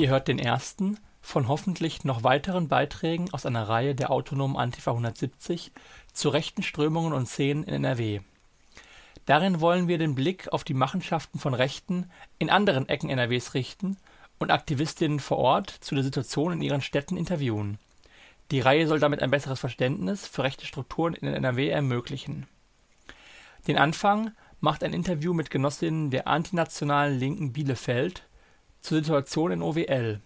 Ihr hört den ersten von hoffentlich noch weiteren Beiträgen aus einer Reihe der Autonomen Antifa 170 zu rechten Strömungen und Szenen in NRW. Darin wollen wir den Blick auf die Machenschaften von Rechten in anderen Ecken NRWs richten und Aktivistinnen vor Ort zu der Situation in ihren Städten interviewen. Die Reihe soll damit ein besseres Verständnis für rechte Strukturen in NRW ermöglichen. Den Anfang macht ein Interview mit Genossinnen der antinationalen Linken Bielefeld zur Situation in OWL.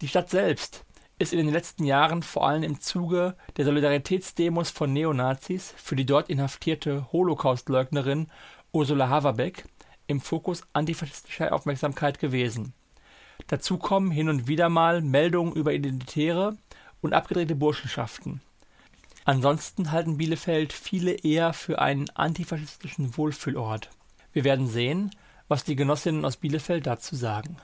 Die Stadt selbst ist in den letzten Jahren vor allem im Zuge der Solidaritätsdemos von Neonazis für die dort inhaftierte Holocaustleugnerin Ursula Haverbeck im Fokus antifaschistischer Aufmerksamkeit gewesen. Dazu kommen hin und wieder mal Meldungen über Identitäre und abgedrehte Burschenschaften. Ansonsten halten Bielefeld viele eher für einen antifaschistischen Wohlfühlort. Wir werden sehen, was die Genossinnen aus Bielefeld dazu sagen.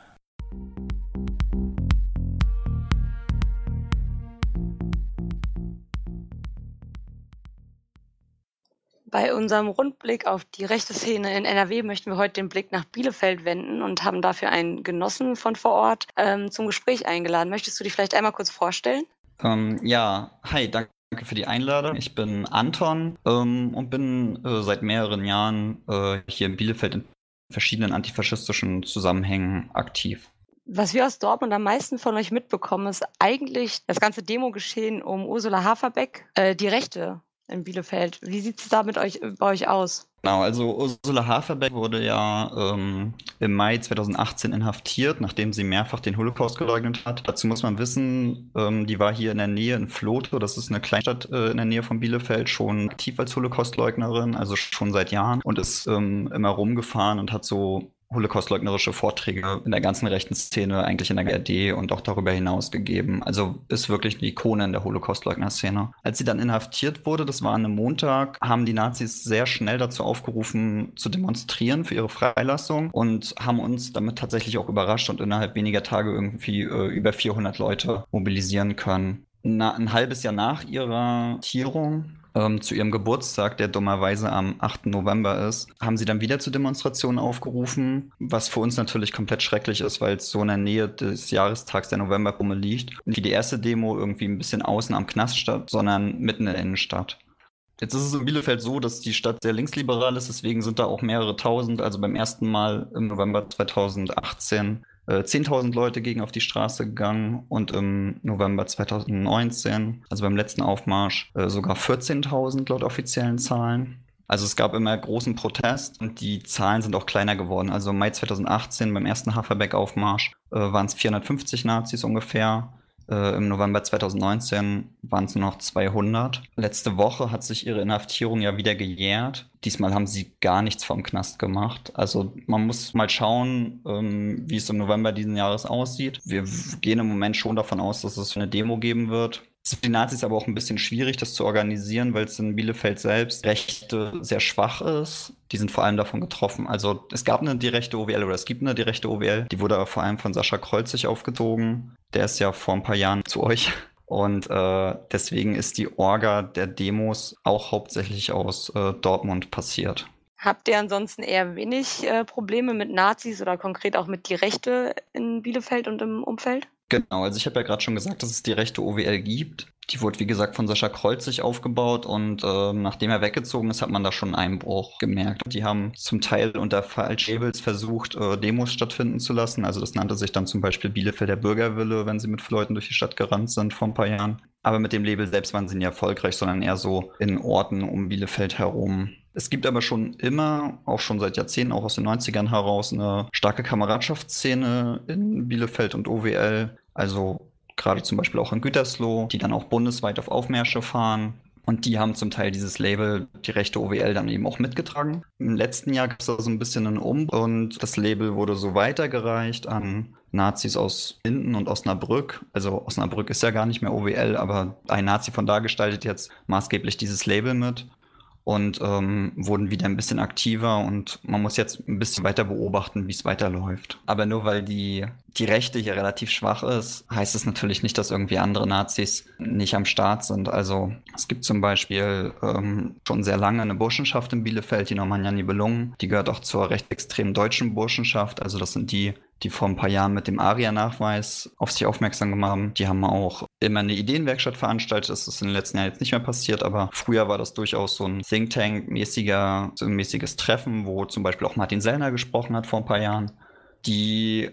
Bei unserem Rundblick auf die rechte Szene in NRW möchten wir heute den Blick nach Bielefeld wenden und haben dafür einen Genossen von vor Ort ähm, zum Gespräch eingeladen. Möchtest du dich vielleicht einmal kurz vorstellen? Ähm, ja, hi, danke für die Einladung. Ich bin Anton ähm, und bin äh, seit mehreren Jahren äh, hier in Bielefeld in verschiedenen antifaschistischen Zusammenhängen aktiv. Was wir aus Dortmund am meisten von euch mitbekommen, ist eigentlich das ganze Demo-Geschehen um Ursula Haferbeck, äh, die Rechte in Bielefeld. Wie sieht es da mit euch, bei euch aus? Genau, also Ursula Haferbeck wurde ja ähm, im Mai 2018 inhaftiert, nachdem sie mehrfach den Holocaust geleugnet hat. Dazu muss man wissen, ähm, die war hier in der Nähe in Floto, das ist eine Kleinstadt äh, in der Nähe von Bielefeld, schon aktiv als Holocaustleugnerin, also schon seit Jahren und ist ähm, immer rumgefahren und hat so holocaustleugnerische Vorträge in der ganzen rechten Szene, eigentlich in der GRD und auch darüber hinaus gegeben. Also ist wirklich eine Ikone in der Holocaustleugner-Szene. Als sie dann inhaftiert wurde, das war an einem Montag, haben die Nazis sehr schnell dazu aufgerufen, zu demonstrieren für ihre Freilassung und haben uns damit tatsächlich auch überrascht und innerhalb weniger Tage irgendwie äh, über 400 Leute mobilisieren können. Na, ein halbes Jahr nach ihrer Tierung ähm, zu ihrem Geburtstag, der dummerweise am 8. November ist, haben sie dann wieder zu Demonstrationen aufgerufen, was für uns natürlich komplett schrecklich ist, weil es so in der Nähe des Jahrestags der Novemberbumme liegt. Wie die erste Demo irgendwie ein bisschen außen am Knast statt, sondern mitten in der Innenstadt. Jetzt ist es in Bielefeld so, dass die Stadt sehr linksliberal ist, deswegen sind da auch mehrere tausend. Also beim ersten Mal im November 2018 äh, 10.000 Leute gegen auf die Straße gegangen und im November 2019, also beim letzten Aufmarsch, äh, sogar 14.000 laut offiziellen Zahlen. Also es gab immer großen Protest und die Zahlen sind auch kleiner geworden. Also im Mai 2018 beim ersten Haferbeck-Aufmarsch äh, waren es 450 Nazis ungefähr. Äh, Im November 2019 waren es nur noch 200. Letzte Woche hat sich ihre Inhaftierung ja wieder gejährt. Diesmal haben sie gar nichts vom Knast gemacht. Also man muss mal schauen, ähm, wie es im November diesen Jahres aussieht. Wir gehen im Moment schon davon aus, dass es eine Demo geben wird. Es ist für die Nazis aber auch ein bisschen schwierig, das zu organisieren, weil es in Bielefeld selbst Rechte sehr schwach ist. Die sind vor allem davon getroffen. Also es gab eine direkte OWL oder es gibt eine direkte OWL. Die wurde aber vor allem von Sascha Kreuzig aufgezogen. Der ist ja vor ein paar Jahren zu euch. Und äh, deswegen ist die Orga der Demos auch hauptsächlich aus äh, Dortmund passiert. Habt ihr ansonsten eher wenig äh, Probleme mit Nazis oder konkret auch mit die Rechte in Bielefeld und im Umfeld? Genau, also ich habe ja gerade schon gesagt, dass es die rechte OWL gibt. Die wurde, wie gesagt, von Sascha Kreuzig aufgebaut und äh, nachdem er weggezogen ist, hat man da schon einen Einbruch gemerkt. Die haben zum Teil unter Falschebels versucht, äh, Demos stattfinden zu lassen. Also das nannte sich dann zum Beispiel Bielefelder Bürgerwille, wenn sie mit Leuten durch die Stadt gerannt sind vor ein paar Jahren. Aber mit dem Label selbst waren sie nicht erfolgreich, sondern eher so in Orten um Bielefeld herum. Es gibt aber schon immer, auch schon seit Jahrzehnten, auch aus den 90ern heraus, eine starke Kameradschaftsszene in Bielefeld und OWL. Also gerade zum Beispiel auch in Gütersloh, die dann auch bundesweit auf Aufmärsche fahren. Und die haben zum Teil dieses Label, die rechte OWL, dann eben auch mitgetragen. Im letzten Jahr gab es da so ein bisschen einen Um und das Label wurde so weitergereicht an Nazis aus Linden und Osnabrück. Also Osnabrück ist ja gar nicht mehr OWL, aber ein Nazi von da gestaltet jetzt maßgeblich dieses Label mit. Und ähm, wurden wieder ein bisschen aktiver und man muss jetzt ein bisschen weiter beobachten, wie es weiterläuft. Aber nur weil die, die Rechte hier relativ schwach ist, heißt es natürlich nicht, dass irgendwie andere Nazis nicht am Start sind. Also es gibt zum Beispiel ähm, schon sehr lange eine Burschenschaft in Bielefeld, die Normannia Nibelungen. Die gehört auch zur recht extremen deutschen Burschenschaft. Also das sind die, die vor ein paar Jahren mit dem ARIA-Nachweis auf sich aufmerksam gemacht haben. Die haben auch immer eine Ideenwerkstatt veranstaltet. Das ist in den letzten Jahren jetzt nicht mehr passiert, aber früher war das durchaus so ein Think Tank-mäßiger, so ein mäßiges Treffen, wo zum Beispiel auch Martin Sellner gesprochen hat vor ein paar Jahren. Die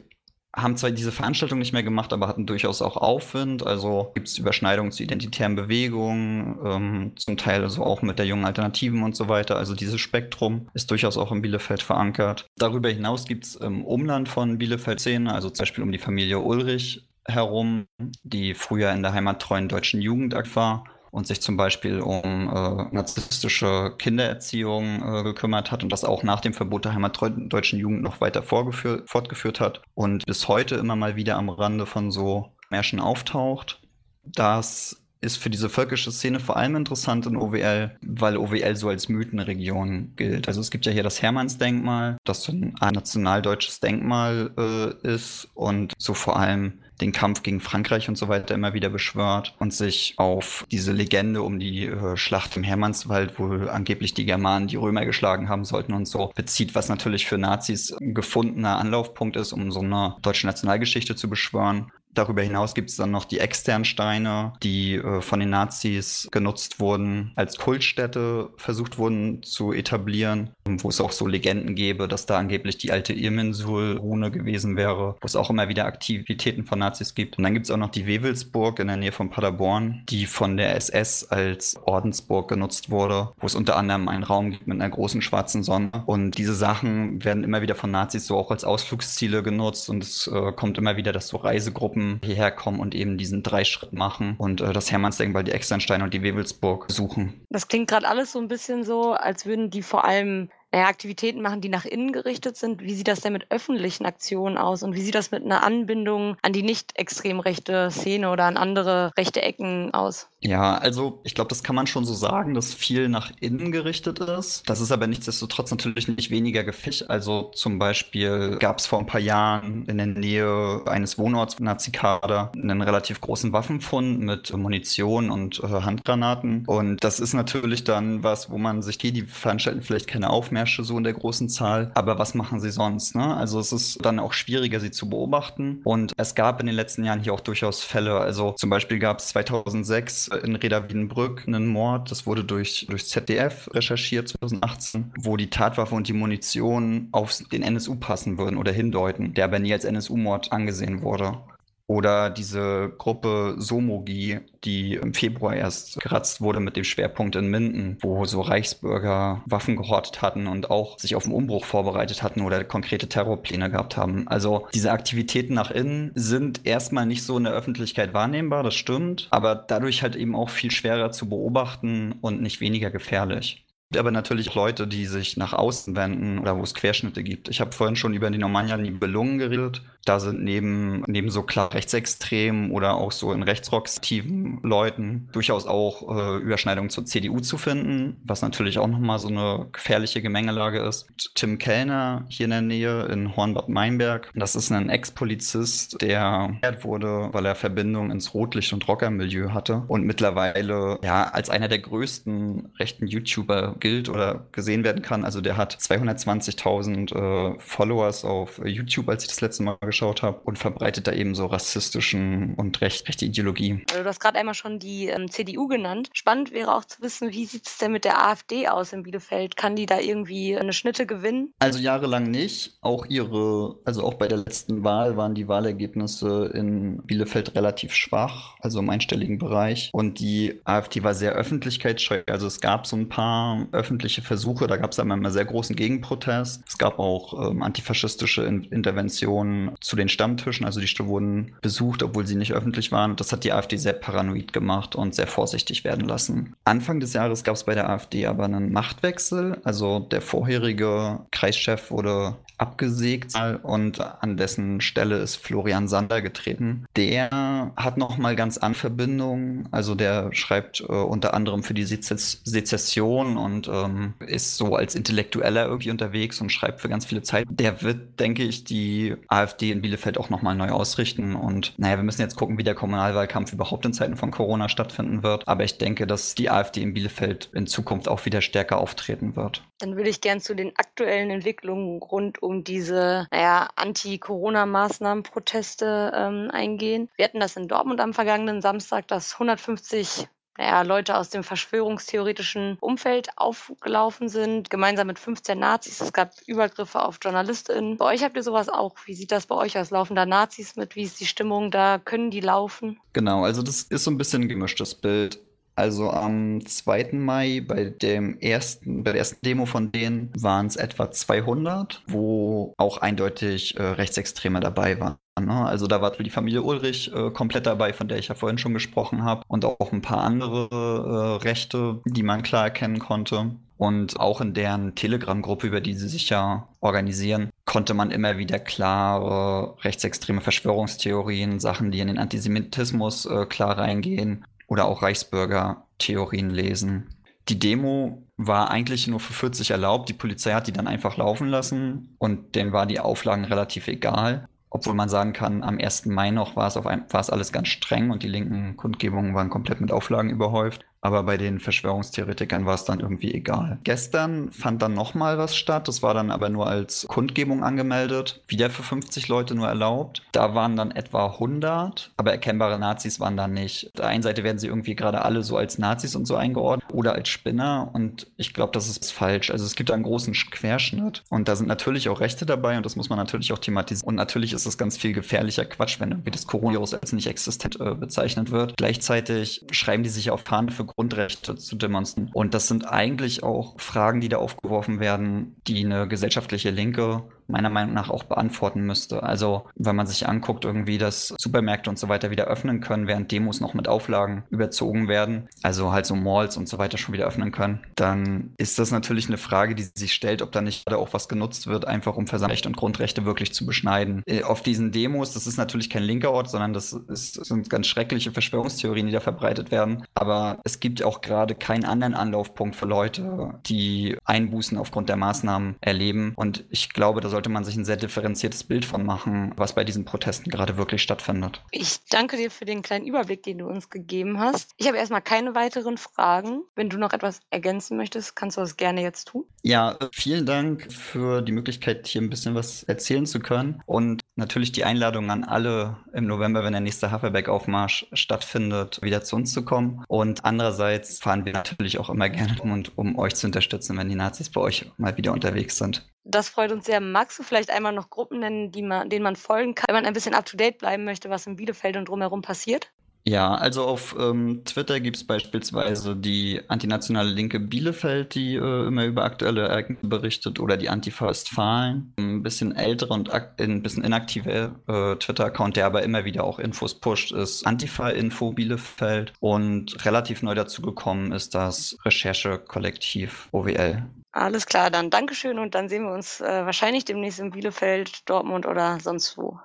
haben zwar diese Veranstaltung nicht mehr gemacht, aber hatten durchaus auch Aufwind. Also gibt es Überschneidungen zu identitären Bewegungen, ähm, zum Teil also auch mit der jungen Alternativen und so weiter. Also dieses Spektrum ist durchaus auch in Bielefeld verankert. Darüber hinaus gibt es im Umland von Bielefeld Szenen, also zum Beispiel um die Familie Ulrich herum, die früher in der heimattreuen deutschen Jugend war und sich zum Beispiel um äh, narzisstische Kindererziehung äh, gekümmert hat und das auch nach dem Verbot der heimatdeutschen Jugend noch weiter fortgeführt hat und bis heute immer mal wieder am Rande von so Märschen auftaucht. Das ist für diese völkische Szene vor allem interessant in OWL, weil OWL so als Mythenregion gilt. Also es gibt ja hier das Hermannsdenkmal, das so ein nationaldeutsches Denkmal äh, ist und so vor allem den Kampf gegen Frankreich und so weiter immer wieder beschwört und sich auf diese Legende um die äh, Schlacht im Hermannswald, wo angeblich die Germanen die Römer geschlagen haben sollten und so bezieht, was natürlich für Nazis ein gefundener Anlaufpunkt ist, um so eine deutsche Nationalgeschichte zu beschwören. Darüber hinaus gibt es dann noch die externen Steine, die äh, von den Nazis genutzt wurden, als Kultstätte versucht wurden zu etablieren, wo es auch so Legenden gäbe, dass da angeblich die alte Irminsul-Rune gewesen wäre, wo es auch immer wieder Aktivitäten von Nazis gibt. Und dann gibt es auch noch die Wewelsburg in der Nähe von Paderborn, die von der SS als Ordensburg genutzt wurde, wo es unter anderem einen Raum gibt mit einer großen schwarzen Sonne. Und diese Sachen werden immer wieder von Nazis so auch als Ausflugsziele genutzt und es äh, kommt immer wieder, dass so Reisegruppen Gruppen hierher kommen und eben diesen Dreischritt machen und äh, das Hermannsdenkmal, die Externstein und die Wewelsburg besuchen. Das klingt gerade alles so ein bisschen so, als würden die vor allem naja, Aktivitäten machen, die nach innen gerichtet sind. Wie sieht das denn mit öffentlichen Aktionen aus und wie sieht das mit einer Anbindung an die nicht extrem rechte Szene oder an andere rechte Ecken aus? Ja, also ich glaube, das kann man schon so sagen, dass viel nach innen gerichtet ist. Das ist aber nichtsdestotrotz natürlich nicht weniger Gefecht. Also zum Beispiel gab es vor ein paar Jahren in der Nähe eines Wohnorts Nazikader einen relativ großen Waffenfund mit Munition und äh, Handgranaten. Und das ist natürlich dann was, wo man sich, die, die veranstalten vielleicht keine Aufmerksamkeit Märsche so in der großen Zahl. Aber was machen sie sonst? Ne? Also es ist dann auch schwieriger, sie zu beobachten. Und es gab in den letzten Jahren hier auch durchaus Fälle. Also zum Beispiel gab es 2006 in Reda Wiedenbrück einen Mord. Das wurde durch, durch ZDF recherchiert 2018, wo die Tatwaffe und die Munition auf den NSU passen würden oder hindeuten, der aber nie als NSU-Mord angesehen wurde. Oder diese Gruppe Somogi, die im Februar erst geratzt wurde mit dem Schwerpunkt in Minden, wo so Reichsbürger Waffen gehortet hatten und auch sich auf den Umbruch vorbereitet hatten oder konkrete Terrorpläne gehabt haben. Also diese Aktivitäten nach innen sind erstmal nicht so in der Öffentlichkeit wahrnehmbar, das stimmt, aber dadurch halt eben auch viel schwerer zu beobachten und nicht weniger gefährlich aber natürlich Leute, die sich nach außen wenden oder wo es Querschnitte gibt. Ich habe vorhin schon über die Normannia Nibelungen geredet. Da sind neben, neben so klar rechtsextremen oder auch so in rechtsrockstiven Leuten durchaus auch äh, Überschneidungen zur CDU zu finden, was natürlich auch nochmal so eine gefährliche Gemengelage ist. Tim Kellner hier in der Nähe in Hornbad Meinberg. Das ist ein Ex-Polizist, der wurde, weil er Verbindung ins Rotlicht- und Rockermilieu hatte und mittlerweile ja als einer der größten rechten YouTuber gilt oder gesehen werden kann. Also der hat 220.000 äh, Followers auf YouTube, als ich das letzte Mal geschaut habe und verbreitet da eben so rassistischen und recht, rechte Ideologie. Also du hast gerade einmal schon die ähm, CDU genannt. Spannend wäre auch zu wissen, wie sieht es denn mit der AfD aus in Bielefeld? Kann die da irgendwie eine Schnitte gewinnen? Also jahrelang nicht. Auch ihre, also auch bei der letzten Wahl waren die Wahlergebnisse in Bielefeld relativ schwach, also im einstelligen Bereich. Und die AfD war sehr öffentlichkeitsscheu. Also es gab so ein paar öffentliche Versuche, da gab es einmal einen sehr großen Gegenprotest. Es gab auch ähm, antifaschistische in Interventionen zu den Stammtischen, also die wurden besucht, obwohl sie nicht öffentlich waren. Das hat die AfD sehr paranoid gemacht und sehr vorsichtig werden lassen. Anfang des Jahres gab es bei der AfD aber einen Machtwechsel. Also der vorherige Kreischef wurde abgesägt und an dessen Stelle ist Florian Sander getreten. Der hat nochmal ganz andere Verbindungen. Also der schreibt äh, unter anderem für die Sezession und und ähm, ist so als Intellektueller irgendwie unterwegs und schreibt für ganz viele Zeit. Der wird, denke ich, die AfD in Bielefeld auch nochmal neu ausrichten. Und naja, wir müssen jetzt gucken, wie der Kommunalwahlkampf überhaupt in Zeiten von Corona stattfinden wird. Aber ich denke, dass die AfD in Bielefeld in Zukunft auch wieder stärker auftreten wird. Dann würde ich gern zu den aktuellen Entwicklungen rund um diese naja, Anti-Corona-Maßnahmen-Proteste ähm, eingehen. Wir hatten das in Dortmund am vergangenen Samstag, dass 150 naja, Leute aus dem verschwörungstheoretischen Umfeld aufgelaufen sind, gemeinsam mit 15 Nazis. Es gab Übergriffe auf JournalistInnen. Bei euch habt ihr sowas auch. Wie sieht das bei euch aus? Laufen da Nazis mit? Wie ist die Stimmung da? Können die laufen? Genau, also das ist so ein bisschen ein gemischtes Bild. Also am 2. Mai bei dem ersten, bei der ersten Demo von denen waren es etwa 200, wo auch eindeutig äh, Rechtsextreme dabei waren. Ne? Also da war die Familie Ulrich äh, komplett dabei, von der ich ja vorhin schon gesprochen habe. Und auch ein paar andere äh, Rechte, die man klar erkennen konnte. Und auch in deren Telegram-Gruppe, über die sie sich ja organisieren, konnte man immer wieder klare rechtsextreme Verschwörungstheorien, Sachen, die in den Antisemitismus äh, klar reingehen, oder auch Reichsbürger-Theorien lesen. Die Demo war eigentlich nur für 40 erlaubt. Die Polizei hat die dann einfach laufen lassen und denen war die Auflagen relativ egal. Obwohl man sagen kann, am 1. Mai noch war es, auf ein, war es alles ganz streng und die linken Kundgebungen waren komplett mit Auflagen überhäuft. Aber bei den Verschwörungstheoretikern war es dann irgendwie egal. Gestern fand dann nochmal was statt. Das war dann aber nur als Kundgebung angemeldet. Wieder für 50 Leute nur erlaubt. Da waren dann etwa 100, aber erkennbare Nazis waren da nicht. Auf der einen Seite werden sie irgendwie gerade alle so als Nazis und so eingeordnet oder als Spinner. Und ich glaube, das ist falsch. Also es gibt einen großen Querschnitt. Und da sind natürlich auch Rechte dabei und das muss man natürlich auch thematisieren. Und natürlich ist es ganz viel gefährlicher Quatsch, wenn irgendwie das Coronavirus als nicht existent äh, bezeichnet wird. Gleichzeitig schreiben die sich auf Fahne für Grundrechte zu demonstrieren. Und das sind eigentlich auch Fragen, die da aufgeworfen werden, die eine gesellschaftliche Linke meiner Meinung nach auch beantworten müsste. Also wenn man sich anguckt, irgendwie, dass Supermärkte und so weiter wieder öffnen können, während Demos noch mit Auflagen überzogen werden, also halt so Malls und so weiter schon wieder öffnen können, dann ist das natürlich eine Frage, die sich stellt, ob da nicht gerade auch was genutzt wird, einfach um Versammlungsrechte und Grundrechte wirklich zu beschneiden. Äh, auf diesen Demos, das ist natürlich kein linker Ort, sondern das, ist, das sind ganz schreckliche Verschwörungstheorien, die da verbreitet werden. Aber es gibt auch gerade keinen anderen Anlaufpunkt für Leute, die Einbußen aufgrund der Maßnahmen erleben. Und ich glaube, da sollte man sich ein sehr differenziertes Bild von machen, was bei diesen Protesten gerade wirklich stattfindet. Ich danke dir für den kleinen Überblick, den du uns gegeben hast. Ich habe erstmal keine weiteren Fragen. Wenn du noch etwas ergänzen möchtest, kannst du das gerne jetzt tun. Ja, vielen Dank für die Möglichkeit, hier ein bisschen was erzählen zu können. Und natürlich die Einladung an alle im November, wenn der nächste Haferberg-Aufmarsch stattfindet, wieder zu uns zu kommen. Und andererseits fahren wir natürlich auch immer gerne um, um euch zu unterstützen, wenn die Nazis bei euch mal wieder unterwegs sind. Das freut uns sehr. Magst du vielleicht einmal noch Gruppen nennen, die man, denen man folgen kann, wenn man ein bisschen up-to-date bleiben möchte, was in Bielefeld und drumherum passiert? Ja, also auf ähm, Twitter gibt es beispielsweise die antinationale Linke Bielefeld, die äh, immer über aktuelle Ereignisse berichtet, oder die Antifa Westfalen. Ein bisschen ältere und ein bisschen inaktive äh, Twitter-Account, der aber immer wieder auch Infos pusht, ist Antifa Info Bielefeld. Und relativ neu dazugekommen ist das Recherche-Kollektiv OWL. Alles klar, dann Dankeschön und dann sehen wir uns äh, wahrscheinlich demnächst in Bielefeld, Dortmund oder sonst wo.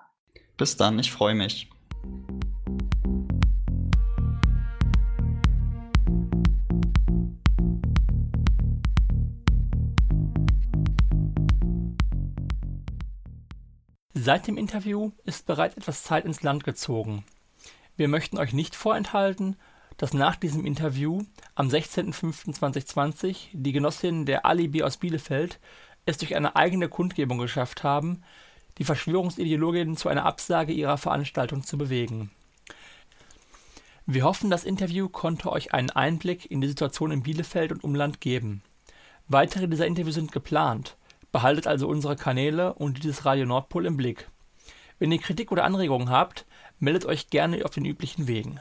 Bis dann, ich freue mich. Seit dem Interview ist bereits etwas Zeit ins Land gezogen. Wir möchten euch nicht vorenthalten, dass nach diesem Interview am 16.05.2020 die Genossinnen der Alibi aus Bielefeld es durch eine eigene Kundgebung geschafft haben, die Verschwörungsideologinnen zu einer Absage ihrer Veranstaltung zu bewegen. Wir hoffen, das Interview konnte euch einen Einblick in die Situation in Bielefeld und Umland geben. Weitere dieser Interviews sind geplant. Behaltet also unsere Kanäle und dieses Radio Nordpol im Blick. Wenn ihr Kritik oder Anregungen habt, meldet euch gerne auf den üblichen Wegen.